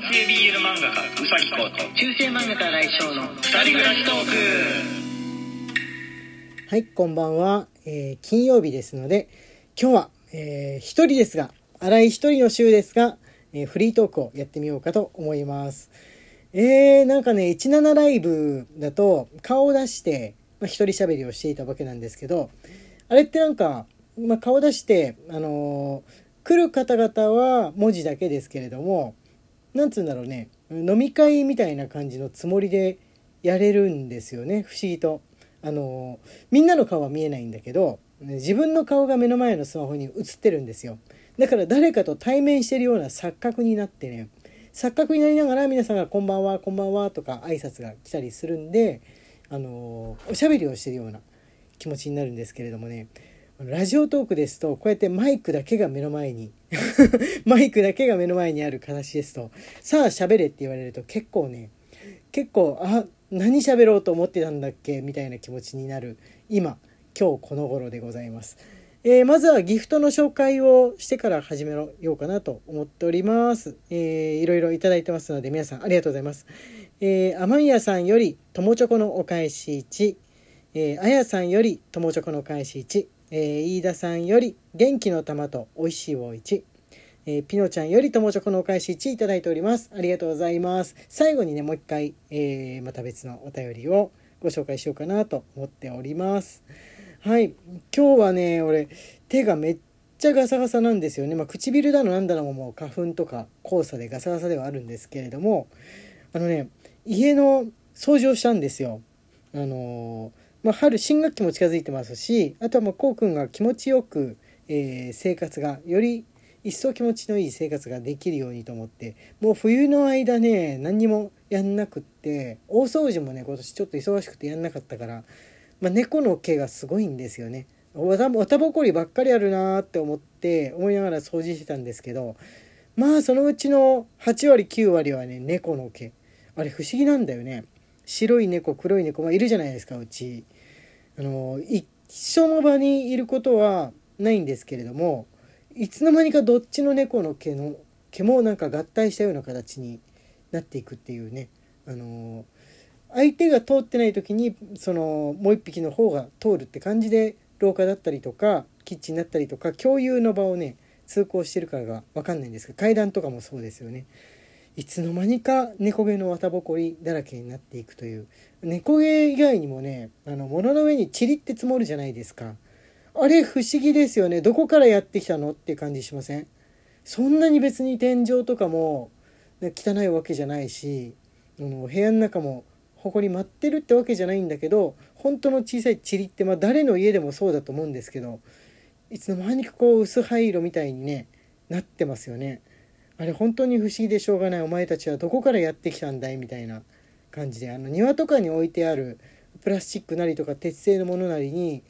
男性 BL 漫画家うさぎこと中世漫画家来翔の二人暮らしトークはい、こんばんは。えー金曜日ですので、今日は、えー一人ですが、荒い一人の週ですが、えーフリートークをやってみようかと思います。えー、なんかね、17ライブだと顔を出して、まあ、一人喋りをしていたわけなんですけど、あれってなんか、まあ、顔出して、あのー来る方々は文字だけですけれども、なんつうんだろうね、飲み会みたいな感じのつもりでやれるんですよね、不思議と。あのみんなの顔は見えないんだけど自分の顔が目の前のスマホに映ってるんですよ。だから誰かと対面してるような錯覚になってね。錯覚になりながら皆さんが「こんばんはこんばんは」とか挨拶が来たりするんであのおしゃべりをしてるような気持ちになるんですけれどもね。ラジオトークですとこうやってマイクだけが目の前に マイクだけが目の前にある形ですと。さあ喋れって言われると結構ね結構あ何喋ろうと思ってたんだっけ？みたいな気持ちになる。今今日この頃でございます、えーまずはギフトの紹介をしてから始めようかなと思っております、えーいろいろいただいてますので皆さんありがとうございます、えー、アマンヤさんより友チョコのお返し1えー、あやさんより友チョコのお返し1、えー、飯田さんより元気の玉と美味しい棒1えーピノちゃんより友チョコのお返し1いただいております。ありがとうございます。最後にね、もう一回、えーまた別のお便りをご紹介しようかなと思っております。はい。今日はね、俺、手がめっちゃガサガサなんですよね。まあ、唇だのなんだのももう花粉とか黄砂でガサガサではあるんですけれども、あのね、家の掃除をしたんですよ。あのーまあ、春新学期も近づいてますしあとはもうこうくんが気持ちよく、えー生活がより一層気持ちのいい生活ができるようにと思ってもう冬の間ね何にもやんなくって大掃除もね今年ちょっと忙しくてやんなかったから、まあ、猫の毛がすごいんですよね。わたわたぼこりばっかりあるなーって思って思いながら掃除してたんですけどまあそのうちの8割9割はね猫の毛あれ不思議なんだよね白い猫黒い猫、まあ、いるじゃないですかうちあの一緒の場にいることはないんですけれどもいつの間にかどっちの猫の毛の毛もなんか合体したような形になっていくっていうねあの相手が通ってない時にそのもう一匹の方が通るって感じで廊下だったりとかキッチンだったりとか共有の場をね通行してるからが分かんないんですけど階段とかもそうですよね。いつの間にか猫毛の綿ぼこりだらけになっていくという。猫毛以外にもねあの物の上にチリって積もるじゃないですか。あれ不思議ですよね。どこからやってきたのって感じしません？そんなに別に天井とかもね汚いわけじゃないしあの部屋の中も埃舞ってるってわけじゃないんだけど本当の小さいチリって、まあ、誰の家でもそうだと思うんですけどいつの間にかこう薄灰色みたいにねなってますよね。あれ本当に不思議でしょうがない。お前たちはどこからやってきたんだい？みたいな感じであの庭とかに置いてあるプラスチックなりとか鉄製のものなりに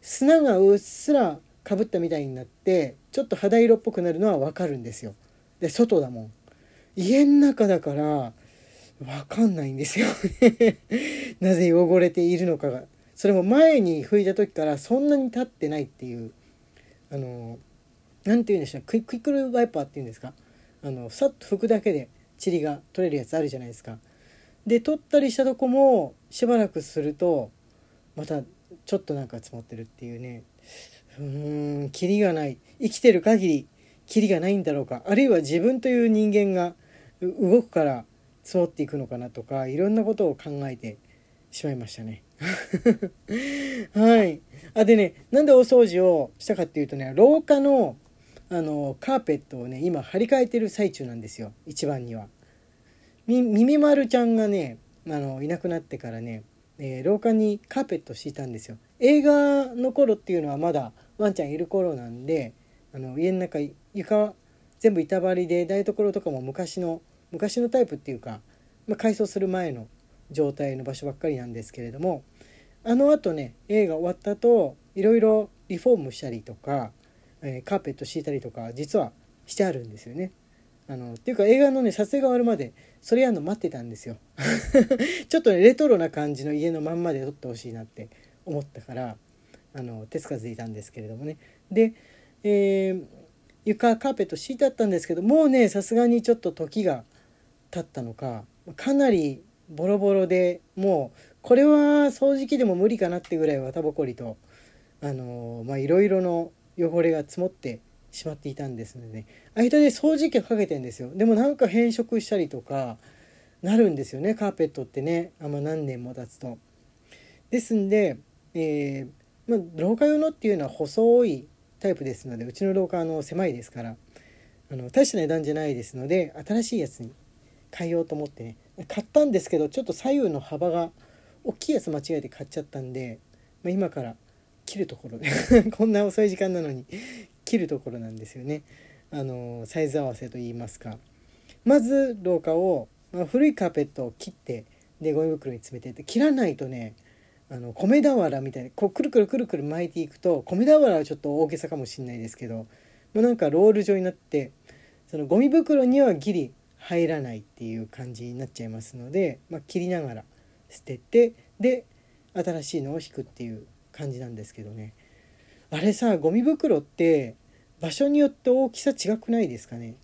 砂がうっすらかぶったみたいになってちょっと肌色っぽくなるのはわかるんですよ。で外だもん。家の中だからわかんないんですよ なぜ汚れているのかが。それも前に拭いた時からそんなに経ってないっていうあのなんて言うんでしょうクイクイックルワイパーっていうんですか？あのさっと拭くだけで塵が取れるやつあるじゃないですか。で取ったりしたとこもしばらくするとまたちょっとなんか積もってるっていうね。うーんキリがない。生きてる限りキリがないんだろうか。あるいは自分という人間が動くから積もっていくのかなとかいろんなことを考えてしまいましたね。はい。あでねなんでお掃除をしたかっていうとね廊下のあのカーペットをね今張り替えてる最中なんですよ一番には。み耳丸ちゃんがねあのいなくなってからね、えー廊下にカーペット敷いたんですよ。映画の頃っていうのはまだワンちゃんいる頃なんであの家の中床全部板張りで台所とかも昔の昔のタイプっていうか、まあ、改装する前の状態の場所ばっかりなんですけれどもあのあとね映画終わった後いろいろリフォームしたりとか、えーカーペット敷いたりとか実はしてあるんですよね。あのっていうか映画のね撮影が終わるまでそれやるの待ってたんですよ ちょっとねレトロな感じの家のまんまで撮ってほしいなって思ったからあの手つかずでいたんですけれどもねで、えー床カーペット敷いてあったんですけどもうねさすがにちょっと時が経ったのかかなりボロボロでもうこれは掃除機でも無理かなってぐらい綿ぼこりとあのまあいろいろの汚れが積もってしまっていたんですのでね。間で掃除機をかけてんですよ。でもなんか変色したりとかなるんですよね。カーペットってね。あんま何年も経つと。ですんで、えーまあ、廊下用のっていうのは細いタイプですのでうちの廊下の狭いですからあの大した値段じゃないですので新しいやつに変えようと思ってね。買ったんですけどちょっと左右の幅が大きいやつ間違えて買っちゃったんで、まあ、今から切るところ こんな遅い時間なのに。切るところなんですよね。あのサイズ合わせといいますか。まず廊下を、まあ、古いカーペットを切ってでゴミ袋に詰めてって切らないとねあの米俵みたいにこうくるくるくるくる巻いていくと米俵はちょっと大げさかもしれないですけど、まあ、なんかロール状になってそのゴミ袋にはギリ入らないっていう感じになっちゃいますので、まあ、切りながら捨ててで新しいのを引くっていう感じなんですけどね。あれさゴミ袋って場所によって大きさ違くないですかね？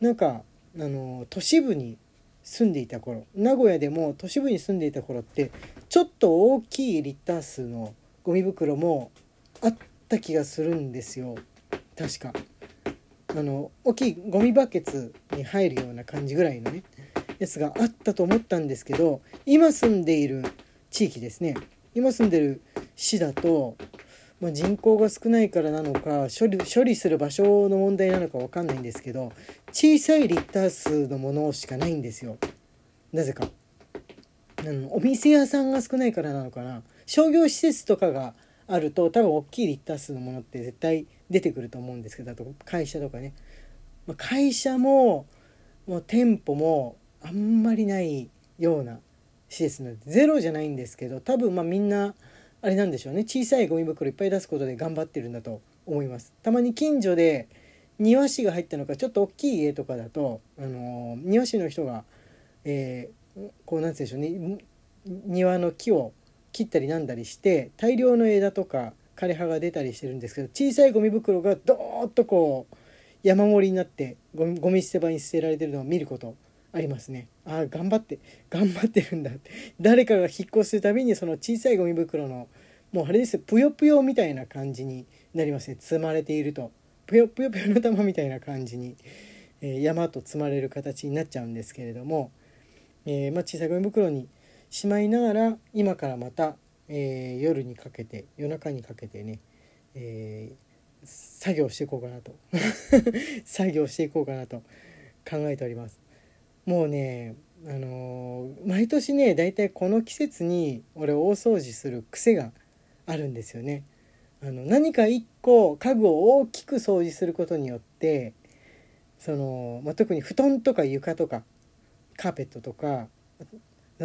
なんかあの都市部に住んでいた頃名古屋でも都市部に住んでいた頃ってちょっと大きいリッター数のゴミ袋もあった気がするんですよ。確か。あの大きいゴミバケツに入るような感じぐらいのねやつがあったと思ったんですけど今住んでいる地域ですね。今住んでる市だと、まあ、人口が少ないからなのか処理処理する場所の問題なのか分かんないんですけど小さいリッター数のものしかないんですよ。なぜか。あのお店屋さんが少ないからなのかな。商業施設とかがあると多分大きいリッター数のものって絶対出てくると思うんですけどあと会社とかね、まあ、会社ももう店舗もあんまりないような施設なのでゼロじゃないんですけど多分まあみんなあれなんでしょうね。小さいゴミ袋いっぱい出すことで頑張ってるんだと思います。たまに近所で庭師が入ったのかちょっと大きい家とかだと、あのー、庭師の人が、えー、こうなんて言うんでしょうね。庭の木を切ったりなんだりして大量の枝とか枯れ葉が出たりしてるんですけど小さいゴミ袋がドーッとこう山盛りになってゴミ捨て場に捨てられてるのを見ることありますね。あ頑張って頑張ってるんだって。誰かが引っ越すたびにその小さいゴミ袋のもうあれですよぷよぷよみたいな感じになりますね。積まれていると。ぷよぷよぷよの玉みたいな感じに、えー、山と積まれる形になっちゃうんですけれども、えー、まあ、小さいゴミ袋にしまいながら今からまた、えー、夜にかけて夜中にかけてね、え作業していこうかなと。作業していこうかなと考えております。もうねあのー、毎年ねだいたいこの季節に俺大掃除する癖があるんですよね。あの何か一個家具を大きく掃除することによってその、まあ、特に布団とか床とかカーペットとか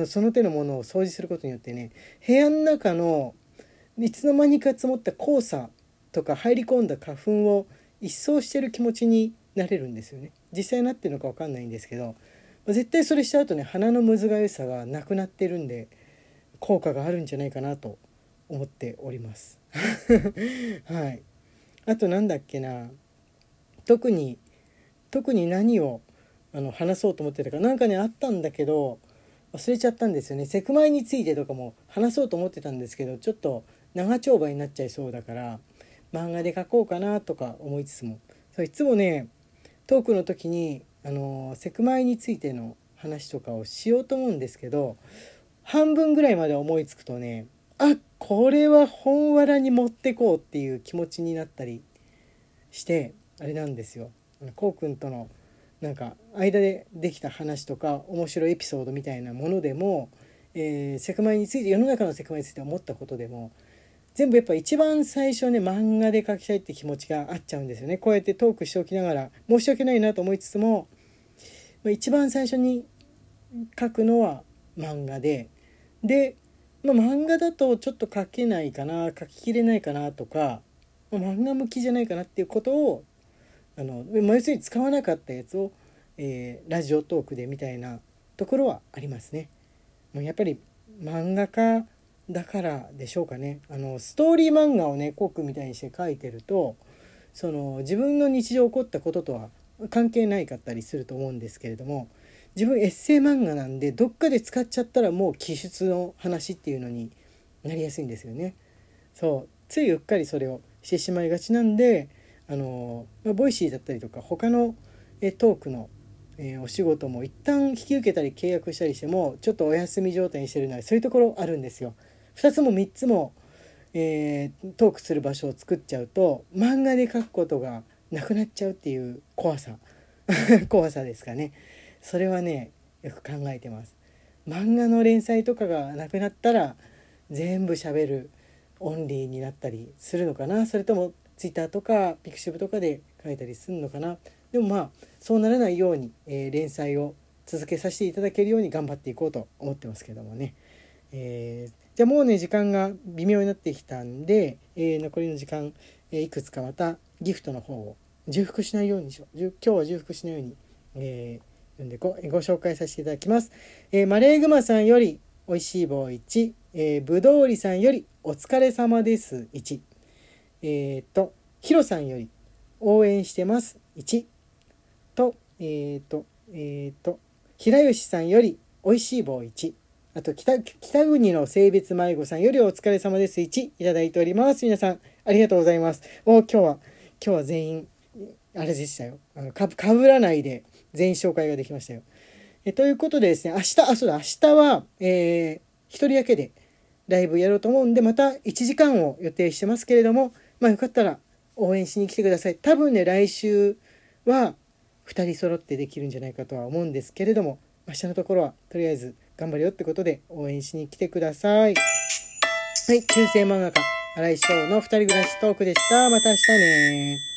その手のものを掃除することによってね部屋の中のいつの間にか積もった黄砂とか入り込んだ花粉を一掃してる気持ちになれるんですよね実際なってるのか分かんないんですけど絶対それしちゃうとね鼻のむずがゆさがなくなってるんで効果があるんじゃないかなと思っております。はい。あとなんだっけな。特に特に何をあの話そうと思ってたか。なんかねあったんだけど忘れちゃったんですよね。セクマイについてとかも話そうと思ってたんですけどちょっと長丁場になっちゃいそうだから漫画で描こうかなとか思いつつも。そういつもねトークの時にあのセクマイについての話とかをしようと思うんですけど半分ぐらいまで思いつくとねあこれは本わらに持ってこうっていう気持ちになったりしてあれなんですよ。こうくんとのなんか間でできた話とか面白いエピソードみたいなものでも、えー、セクマイについて世の中のセクマイについて思ったことでも全部やっぱ一番最初ね漫画で描きたいって気持ちがあっちゃうんですよねこうやってトークしておきながら申し訳ないなと思いつつも一番最初に描くのは漫画でで、まあ、漫画だとちょっと描けないかな描ききれないかなとか、まあ、漫画向きじゃないかなっていうことをあの要するに使わなかったやつを、えー、ラジオトークでみたいなところはありますね。もうやっぱり漫画家だからでしょうかねあのストーリー漫画をねコックみたいにして書いてるとその自分の日常起こったこととは関係ないかったりすると思うんですけれども自分エッセイ漫画なんでどっかで使っちゃったらもう既出の話っていうのになりやすいんですよね。そうついうっかりそれをしてしまいがちなんであの、まあ、ボイシーだったりとか他のえトークの、えー、お仕事も一旦引き受けたり契約したりしてもちょっとお休み状態にしてるのはそういうところあるんですよ。2つも3つも、えー、トークする場所を作っちゃうと漫画で書くことがなくなっちゃうっていう怖さ。怖さですかね。それはねよく考えてます。漫画の連載とかがなくなったら全部しゃべるオンリーになったりするのかな。それとも Twitter とかピクシブとかで書いたりするのかな。でもまあそうならないように、えー、連載を続けさせていただけるように頑張っていこうと思ってますけどもね、えー、じゃあもうね時間が微妙になってきたんで、えー、残りの時間、えいくつかまたギフトの方を重複しないようにしよう。今日は重複しないように、え読んでごご紹介させていただきます、えマレーグマさんよりおいしい棒1、えー、ぶどうりさんよりお疲れ様です。1えっ、とひろさんより応援してます。1とえっ、とえっ、と平吉さんよりおいしい棒1あと北北国の性別迷子さんよりお疲れ様です。1いただいております。皆さんありがとうございます。お今日は今日は全員あれでしたよ。あのかぶらないで全員紹介ができましたよ。えということでですね明日あそうだ明日はえー、一人だけでライブやろうと思うんでまた1時間を予定してますけれどもまあよかったら応援しに来てください。多分ね来週は2人揃ってできるんじゃないかとは思うんですけれども明日のところはとりあえず頑張るよってことで応援しに来てください。はい中世漫画家。新井翔の二人暮らしトークでした。また明日ね